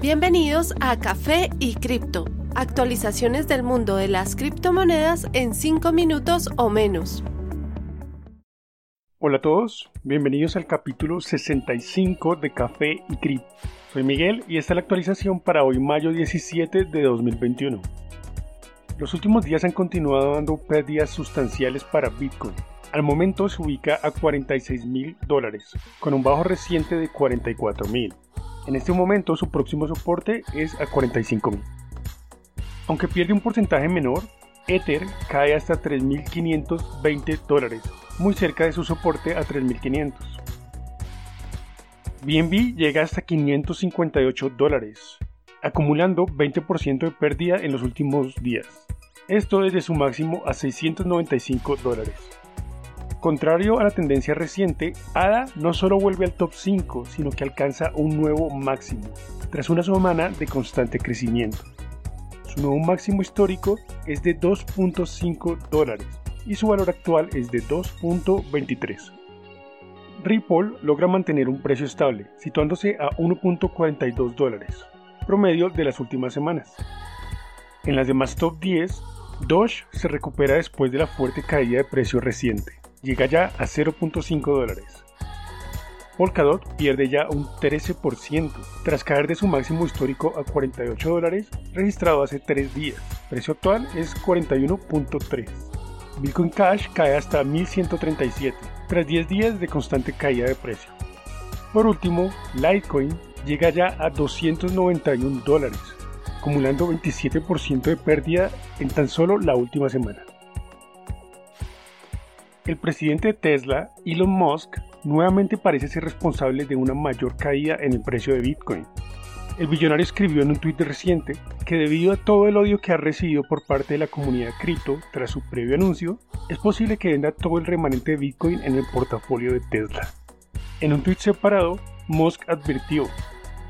Bienvenidos a Café y Cripto, actualizaciones del mundo de las criptomonedas en 5 minutos o menos. Hola a todos, bienvenidos al capítulo 65 de Café y Cripto. Soy Miguel y esta es la actualización para hoy mayo 17 de 2021. Los últimos días han continuado dando pérdidas sustanciales para Bitcoin. Al momento se ubica a 46 mil dólares, con un bajo reciente de 44 mil. En este momento su próximo soporte es a 45.000. Aunque pierde un porcentaje menor, Ether cae hasta 3.520 dólares, muy cerca de su soporte a 3.500. BNB llega hasta 558 dólares, acumulando 20% de pérdida en los últimos días. Esto desde su máximo a 695 dólares. Contrario a la tendencia reciente, ADA no solo vuelve al top 5, sino que alcanza un nuevo máximo, tras una semana de constante crecimiento. Su nuevo máximo histórico es de 2.5 dólares y su valor actual es de 2.23. Ripple logra mantener un precio estable, situándose a 1.42 dólares, promedio de las últimas semanas. En las demás top 10, Doge se recupera después de la fuerte caída de precio reciente llega ya a 0.5 dólares. Polkadot pierde ya un 13% tras caer de su máximo histórico a 48 dólares registrado hace 3 días. Precio actual es 41.3. Bitcoin Cash cae hasta 1137 tras 10 días de constante caída de precio. Por último, Litecoin llega ya a 291 dólares, acumulando 27% de pérdida en tan solo la última semana. El presidente de Tesla, Elon Musk, nuevamente parece ser responsable de una mayor caída en el precio de Bitcoin. El billonario escribió en un tuit reciente que debido a todo el odio que ha recibido por parte de la comunidad cripto tras su previo anuncio, es posible que venda todo el remanente de Bitcoin en el portafolio de Tesla. En un tuit separado, Musk advirtió,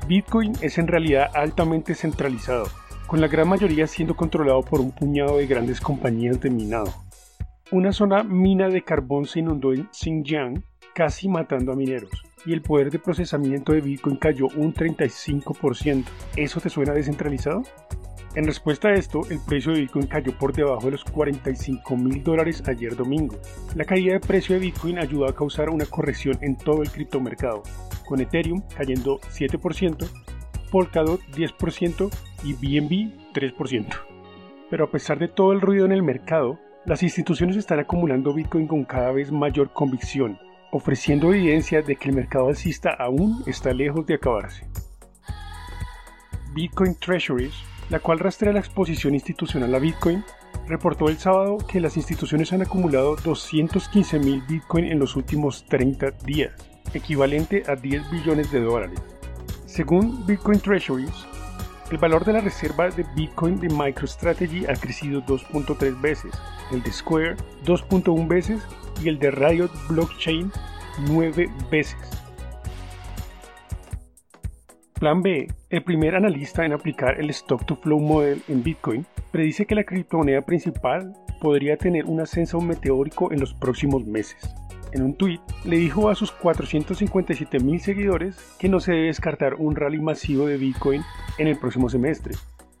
Bitcoin es en realidad altamente centralizado, con la gran mayoría siendo controlado por un puñado de grandes compañías de minado. Una zona mina de carbón se inundó en Xinjiang, casi matando a mineros, y el poder de procesamiento de Bitcoin cayó un 35%. ¿Eso te suena descentralizado? En respuesta a esto, el precio de Bitcoin cayó por debajo de los 45 mil dólares ayer domingo. La caída de precio de Bitcoin ayudó a causar una corrección en todo el criptomercado, con Ethereum cayendo 7%, Polkadot 10% y BNB 3%. Pero a pesar de todo el ruido en el mercado, las instituciones están acumulando Bitcoin con cada vez mayor convicción, ofreciendo evidencia de que el mercado alcista aún está lejos de acabarse. Bitcoin Treasuries, la cual rastrea la exposición institucional a Bitcoin, reportó el sábado que las instituciones han acumulado 215.000 Bitcoin en los últimos 30 días, equivalente a 10 billones de dólares. Según Bitcoin Treasuries, el valor de la reserva de Bitcoin de MicroStrategy ha crecido 2.3 veces, el de Square 2.1 veces y el de Riot Blockchain 9 veces. Plan B, el primer analista en aplicar el Stock to Flow Model en Bitcoin, predice que la criptomoneda principal podría tener un ascenso meteórico en los próximos meses en un tuit, le dijo a sus 457 mil seguidores que no se debe descartar un rally masivo de Bitcoin en el próximo semestre.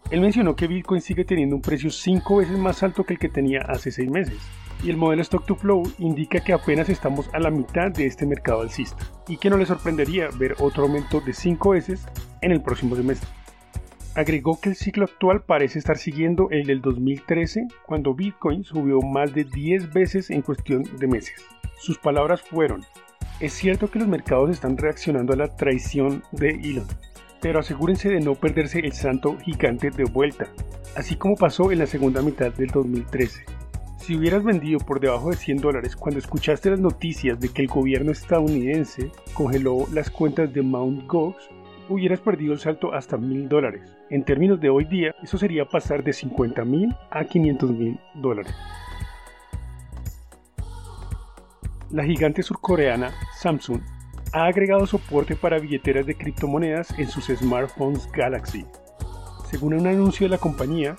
Él mencionó que Bitcoin sigue teniendo un precio 5 veces más alto que el que tenía hace 6 meses, y el modelo Stock to Flow indica que apenas estamos a la mitad de este mercado alcista, y que no le sorprendería ver otro aumento de 5 veces en el próximo semestre. Agregó que el ciclo actual parece estar siguiendo el del 2013, cuando Bitcoin subió más de 10 veces en cuestión de meses. Sus palabras fueron, es cierto que los mercados están reaccionando a la traición de Elon, pero asegúrense de no perderse el santo gigante de vuelta, así como pasó en la segunda mitad del 2013. Si hubieras vendido por debajo de 100 dólares cuando escuchaste las noticias de que el gobierno estadounidense congeló las cuentas de Mt. Gox, hubieras perdido el salto hasta 1000 dólares. En términos de hoy día, eso sería pasar de 50 mil a 500 mil dólares. La gigante surcoreana Samsung ha agregado soporte para billeteras de criptomonedas en sus smartphones Galaxy. Según un anuncio de la compañía,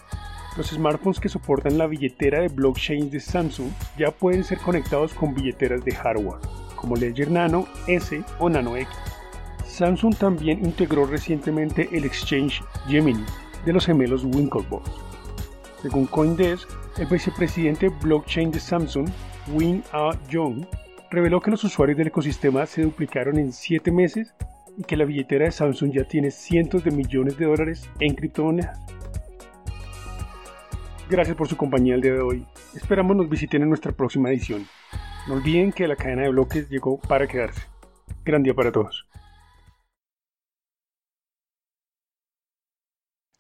los smartphones que soportan la billetera de blockchain de Samsung ya pueden ser conectados con billeteras de hardware, como Ledger Nano S o Nano X. Samsung también integró recientemente el exchange Gemini de los gemelos Winklevoss. Según Coindesk, el vicepresidente blockchain de Samsung, Win A. Jong, reveló que los usuarios del ecosistema se duplicaron en 7 meses y que la billetera de Samsung ya tiene cientos de millones de dólares en criptomonedas. Gracias por su compañía el día de hoy. Esperamos nos visiten en nuestra próxima edición. No olviden que la cadena de bloques llegó para quedarse. Gran día para todos.